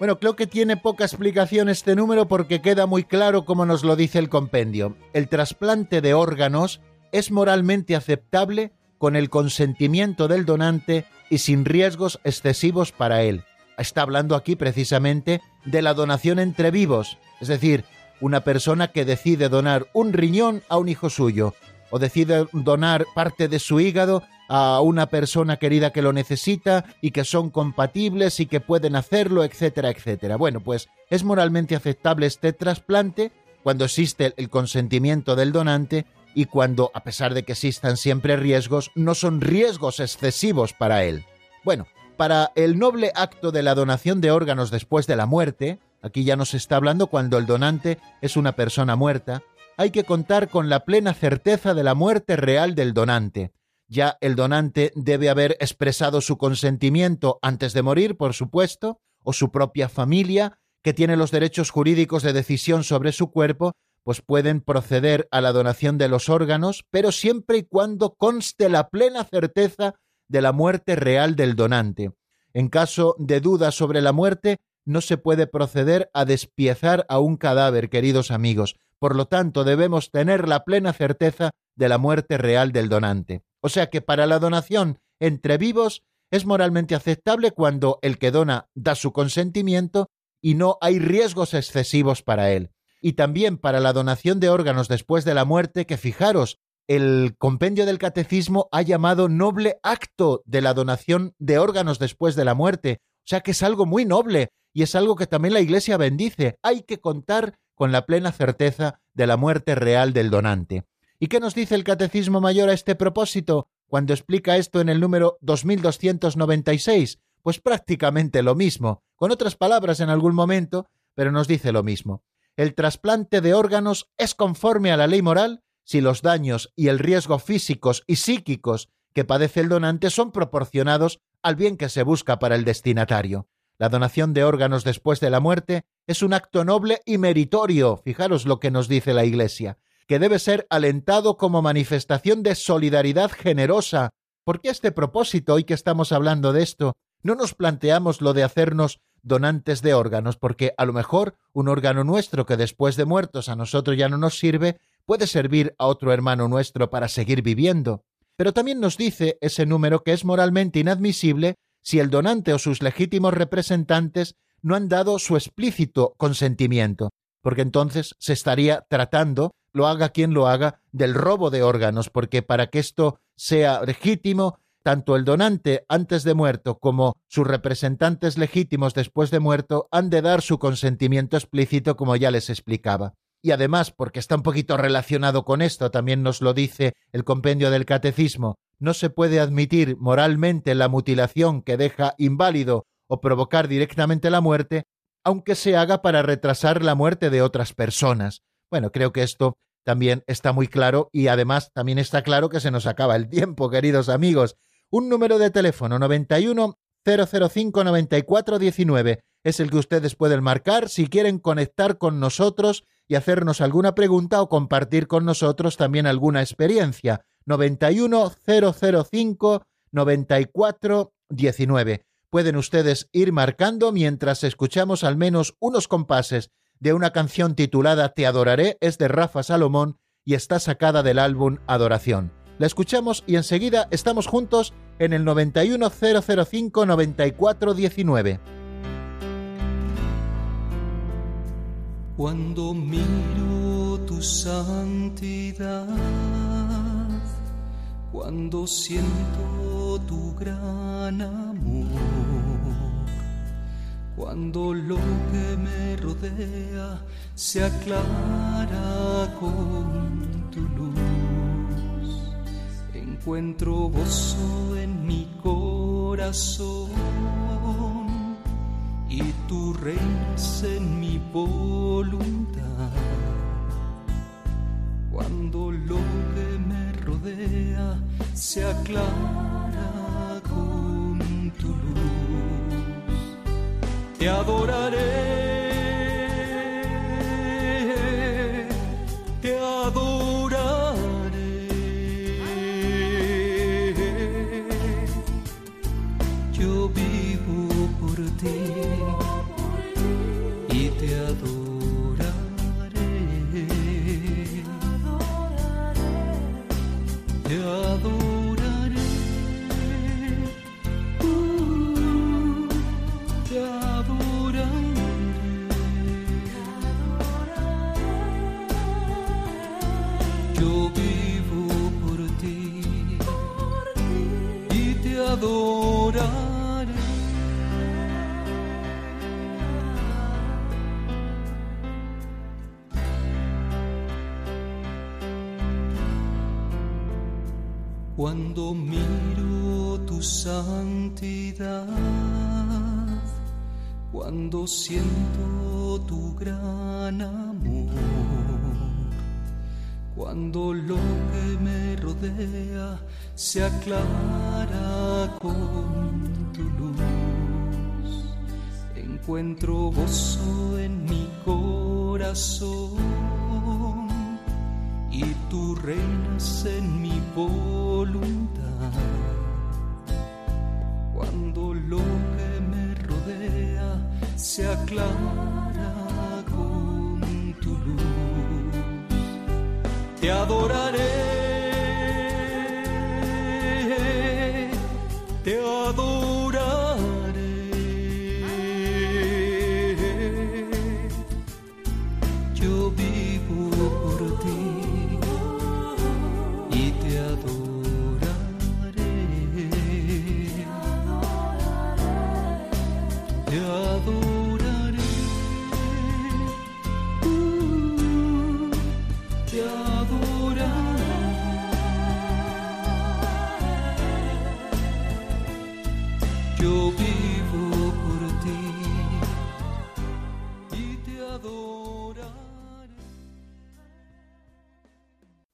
Bueno, creo que tiene poca explicación este número porque queda muy claro como nos lo dice el compendio. El trasplante de órganos es moralmente aceptable con el consentimiento del donante y sin riesgos excesivos para él. Está hablando aquí precisamente de la donación entre vivos, es decir, una persona que decide donar un riñón a un hijo suyo o decide donar parte de su hígado a una persona querida que lo necesita y que son compatibles y que pueden hacerlo, etcétera, etcétera. Bueno, pues es moralmente aceptable este trasplante cuando existe el consentimiento del donante y cuando, a pesar de que existan siempre riesgos, no son riesgos excesivos para él. Bueno, para el noble acto de la donación de órganos después de la muerte, aquí ya nos está hablando cuando el donante es una persona muerta, hay que contar con la plena certeza de la muerte real del donante. Ya el donante debe haber expresado su consentimiento antes de morir, por supuesto, o su propia familia, que tiene los derechos jurídicos de decisión sobre su cuerpo, pues pueden proceder a la donación de los órganos, pero siempre y cuando conste la plena certeza de la muerte real del donante. En caso de duda sobre la muerte, no se puede proceder a despiezar a un cadáver, queridos amigos. Por lo tanto, debemos tener la plena certeza de la muerte real del donante. O sea que para la donación entre vivos es moralmente aceptable cuando el que dona da su consentimiento y no hay riesgos excesivos para él. Y también para la donación de órganos después de la muerte, que fijaros, el compendio del catecismo ha llamado noble acto de la donación de órganos después de la muerte. O sea que es algo muy noble y es algo que también la Iglesia bendice. Hay que contar con la plena certeza de la muerte real del donante. ¿Y qué nos dice el Catecismo Mayor a este propósito cuando explica esto en el número 2296? Pues prácticamente lo mismo, con otras palabras en algún momento, pero nos dice lo mismo. El trasplante de órganos es conforme a la ley moral si los daños y el riesgo físicos y psíquicos que padece el donante son proporcionados al bien que se busca para el destinatario. La donación de órganos después de la muerte es un acto noble y meritorio, fijaros lo que nos dice la Iglesia, que debe ser alentado como manifestación de solidaridad generosa. ¿Por qué este propósito, hoy que estamos hablando de esto, no nos planteamos lo de hacernos donantes de órganos? Porque a lo mejor un órgano nuestro que después de muertos a nosotros ya no nos sirve, puede servir a otro hermano nuestro para seguir viviendo. Pero también nos dice ese número que es moralmente inadmisible si el donante o sus legítimos representantes no han dado su explícito consentimiento, porque entonces se estaría tratando, lo haga quien lo haga, del robo de órganos, porque para que esto sea legítimo, tanto el donante antes de muerto como sus representantes legítimos después de muerto han de dar su consentimiento explícito, como ya les explicaba. Y además, porque está un poquito relacionado con esto, también nos lo dice el compendio del catecismo, no se puede admitir moralmente la mutilación que deja inválido o provocar directamente la muerte, aunque se haga para retrasar la muerte de otras personas. Bueno, creo que esto también está muy claro y además también está claro que se nos acaba el tiempo, queridos amigos. Un número de teléfono 91 005 94 19 es el que ustedes pueden marcar si quieren conectar con nosotros y hacernos alguna pregunta o compartir con nosotros también alguna experiencia. 91005 9419. Pueden ustedes ir marcando mientras escuchamos al menos unos compases de una canción titulada Te adoraré, es de Rafa Salomón y está sacada del álbum Adoración. La escuchamos y enseguida estamos juntos en el 91005 9419. Cuando miro tu santidad, cuando siento tu gran amor, cuando lo que me rodea se aclara con tu luz, encuentro gozo en mi corazón y tú reinas en mi voluntad. Cuando lo que me rodea se aclara con tu luz, te adoraré. Cuando miro tu santidad, cuando siento tu gran amor, cuando lo que me rodea se aclara con tu luz, encuentro gozo en mi corazón reinas en mi voluntad. Cuando lo que me rodea se aclara con tu luz, te adoraré.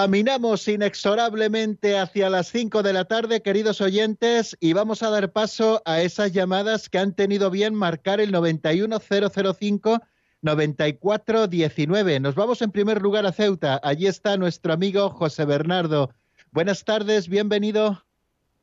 Caminamos inexorablemente hacia las 5 de la tarde, queridos oyentes, y vamos a dar paso a esas llamadas que han tenido bien marcar el 91005 9419. Nos vamos en primer lugar a Ceuta. Allí está nuestro amigo José Bernardo. Buenas tardes, bienvenido.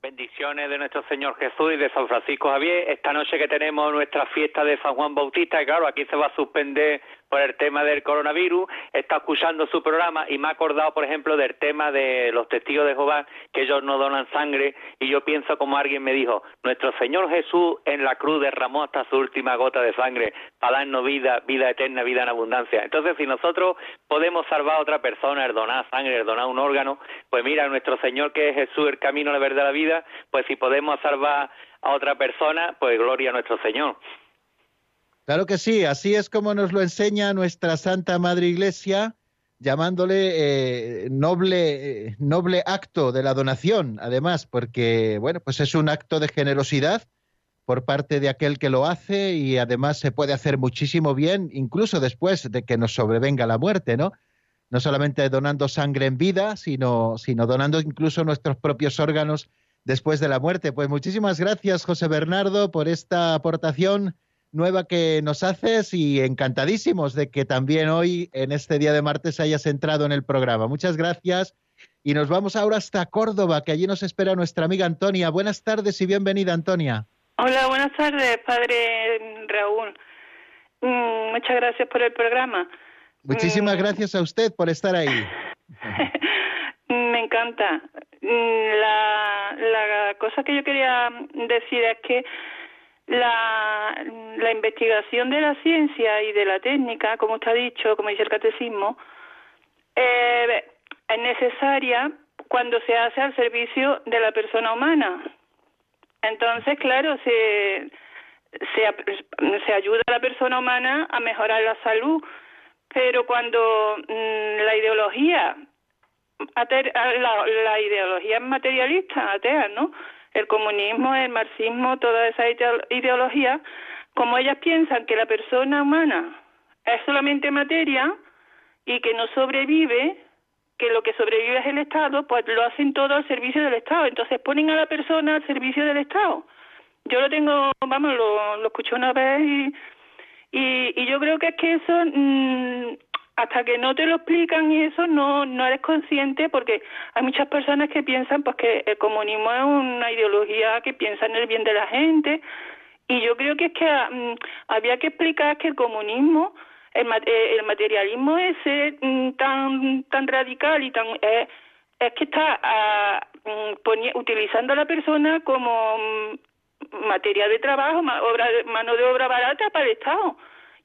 Bendiciones de nuestro Señor Jesús y de San Francisco Javier. Esta noche que tenemos nuestra fiesta de San Juan Bautista, y claro, aquí se va a suspender por el tema del coronavirus, he estado escuchando su programa y me ha acordado, por ejemplo, del tema de los testigos de Jehová, que ellos no donan sangre, y yo pienso como alguien me dijo, nuestro Señor Jesús en la cruz derramó hasta su última gota de sangre para darnos vida, vida eterna, vida en abundancia. Entonces, si nosotros podemos salvar a otra persona, el donar sangre, el donar un órgano, pues mira, nuestro Señor que es Jesús, el camino, la verdad, la vida, pues si podemos salvar a otra persona, pues gloria a nuestro Señor. Claro que sí, así es como nos lo enseña nuestra Santa Madre Iglesia, llamándole eh, noble, eh, noble acto de la donación, además, porque, bueno, pues es un acto de generosidad por parte de aquel que lo hace y además se puede hacer muchísimo bien, incluso después de que nos sobrevenga la muerte, ¿no? No solamente donando sangre en vida, sino, sino donando incluso nuestros propios órganos después de la muerte. Pues muchísimas gracias, José Bernardo, por esta aportación nueva que nos haces y encantadísimos de que también hoy, en este día de martes, hayas entrado en el programa. Muchas gracias. Y nos vamos ahora hasta Córdoba, que allí nos espera nuestra amiga Antonia. Buenas tardes y bienvenida, Antonia. Hola, buenas tardes, padre Raúl. Mm, muchas gracias por el programa. Muchísimas Mm. gracias a usted por estar ahí. Me encanta. Mm, La, la cosa que yo quería decir es que la, la investigación de la ciencia y de la técnica, como ha dicho, como dice el catecismo, eh, es necesaria cuando se hace al servicio de la persona humana. Entonces, claro, se, se, se ayuda a la persona humana a mejorar la salud, pero cuando mm, la ideología ater- la, la ideología materialista, atea, ¿no? El comunismo, el marxismo, toda esa ideo- ideología, como ellas piensan que la persona humana es solamente materia y que no sobrevive, que lo que sobrevive es el Estado, pues lo hacen todo al servicio del Estado. Entonces ponen a la persona al servicio del Estado. Yo lo tengo, vamos, lo, lo escuché una vez y, y, y yo creo que es que eso, mm, hasta que no te lo explican y eso, no, no eres consciente porque hay muchas personas que piensan pues que el comunismo es una ideología que piensa en el bien de la gente y yo creo que es que mm, había que explicar que el comunismo, el, eh, el materialismo ese mm, tan tan radical y tan eh, es que está ah, mm, poni- utilizando a la persona como mm, materia de trabajo, ma- obra mano de obra barata para el Estado.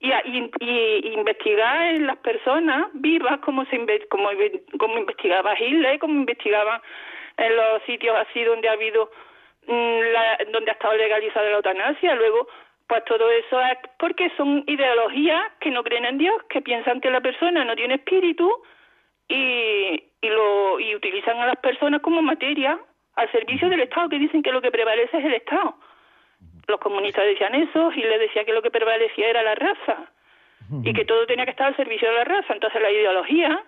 Y, y, y- investigar en las personas vivas como se como, como investigaba Hitler, como investigaban en los sitios así donde ha habido mm, la- donde ha estado legalizada la eutanasia. Luego, pues todo eso es porque son ideologías que no creen en Dios, que piensan que la persona no tiene espíritu y, y lo y utilizan a las personas como materia al servicio del Estado, que dicen que lo que prevalece es el Estado. Los comunistas decían eso, y les decía que lo que prevalecía era la raza y que todo tenía que estar al servicio de la raza. Entonces la ideología,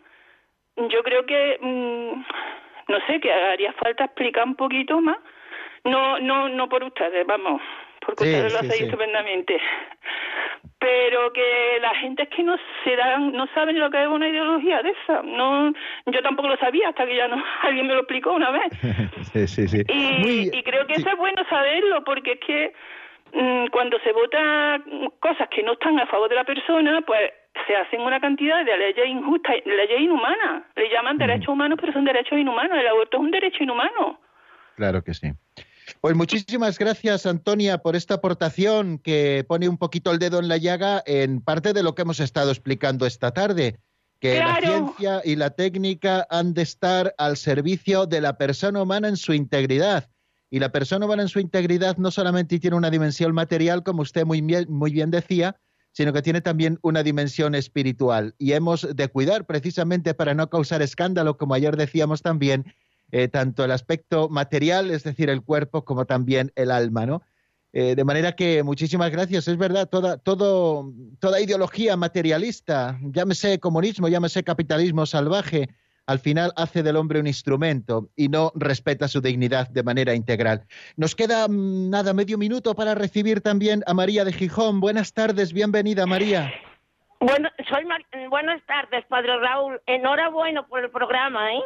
yo creo que, mm, no sé, que haría falta explicar un poquito más. No, no, no por ustedes, vamos, porque Sí, ustedes lo sí, hacéis sí. estupendamente. Pero que la gente es que no se dan, no saben lo que es una ideología de esa. No, yo tampoco lo sabía hasta que ya no alguien me lo explicó una vez. sí, sí, sí. Y, Muy- y creo que sí. eso es bueno saberlo porque es que mm, cuando se vota mm, cosas que no están a favor de la persona, pues se hacen una cantidad de leyes injustas, leyes inhumanas. Le llaman derechos humanos, pero son derechos inhumanos. El aborto es un derecho inhumano. Claro que sí. Pues muchísimas gracias, Antonia, por esta aportación que pone un poquito el dedo en la llaga en parte de lo que hemos estado explicando esta tarde, que la ciencia y la técnica han de estar al servicio de la persona humana en su integridad. Y la persona humana en su integridad no solamente tiene una dimensión material, como usted muy bien, muy bien decía, sino que tiene también una dimensión espiritual. Y hemos de cuidar precisamente para no causar escándalo, como ayer decíamos también, eh, tanto el aspecto material, es decir, el cuerpo, como también el alma, ¿no? Eh, de manera que muchísimas gracias. Es verdad, toda, todo, toda ideología materialista, llámese comunismo, llámese capitalismo salvaje, al final hace del hombre un instrumento y no respeta su dignidad de manera integral. Nos queda mm, nada, medio minuto para recibir también a María de Gijón. Buenas tardes, bienvenida María. Bueno, soy Mar- buenas tardes, Padre Raúl. Enhorabuena por el programa, ¿eh?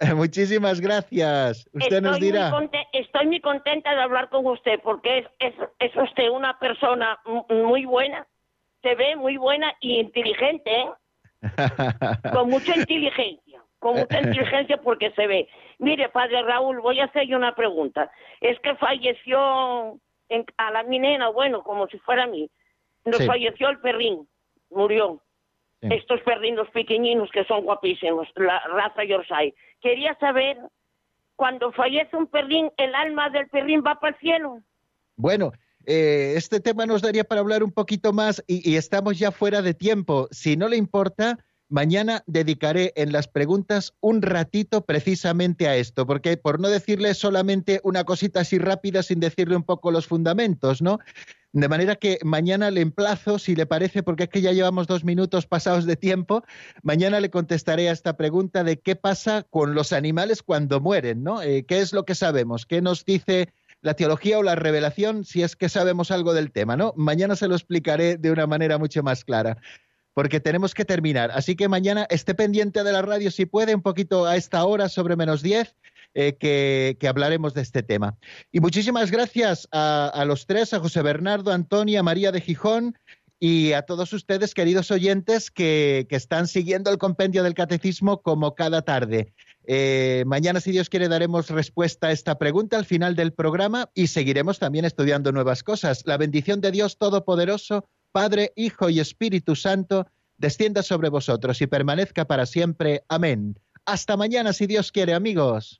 Muchísimas gracias. Usted estoy, nos dirá. Muy estoy muy contenta de hablar con usted porque es, es, es usted una persona muy buena se ve muy buena y inteligente, ¿eh? con mucha inteligencia, con mucha inteligencia porque se ve. Mire, padre Raúl, voy a hacerle una pregunta. Es que falleció en, a la minena, bueno, como si fuera a mí. Nos Sí. falleció el perrín, murió. Sí. Estos perrinos pequeñinos que son guapísimos, la raza Yorkshire. Quería saber, cuando fallece un perrín, ¿el alma del perrín va para el cielo? Bueno, eh, este tema nos daría para hablar un poquito más y, y estamos ya fuera de tiempo. Si no le importa, mañana dedicaré en las preguntas un ratito precisamente a esto, porque por no decirle solamente una cosita así rápida sin decirle un poco los fundamentos, ¿no? De manera que mañana le emplazo, si le parece, porque es que ya llevamos dos minutos pasados de tiempo, mañana le contestaré a esta pregunta de qué pasa con los animales cuando mueren, ¿no? Eh, ¿Qué es lo que sabemos? ¿Qué nos dice la teología o la revelación si es que sabemos algo del tema, ¿no? Mañana se lo explicaré de una manera mucho más clara. Porque tenemos que terminar. Así que mañana esté pendiente de la radio si puede, un poquito a esta hora, sobre menos 10, eh, que, hablaremos de este tema. Y muchísimas gracias a, a los tres, a José Bernardo, Antonia, María de Gijón y a todos ustedes, queridos oyentes, que, que están siguiendo el compendio del catecismo como cada tarde. Eh, mañana, si Dios quiere, daremos respuesta a esta pregunta al final del programa y seguiremos también estudiando nuevas cosas. La bendición de Dios Todopoderoso, Padre, Hijo y Espíritu Santo, descienda sobre vosotros y permanezca para siempre. Amén. Hasta mañana, si Dios quiere, amigos.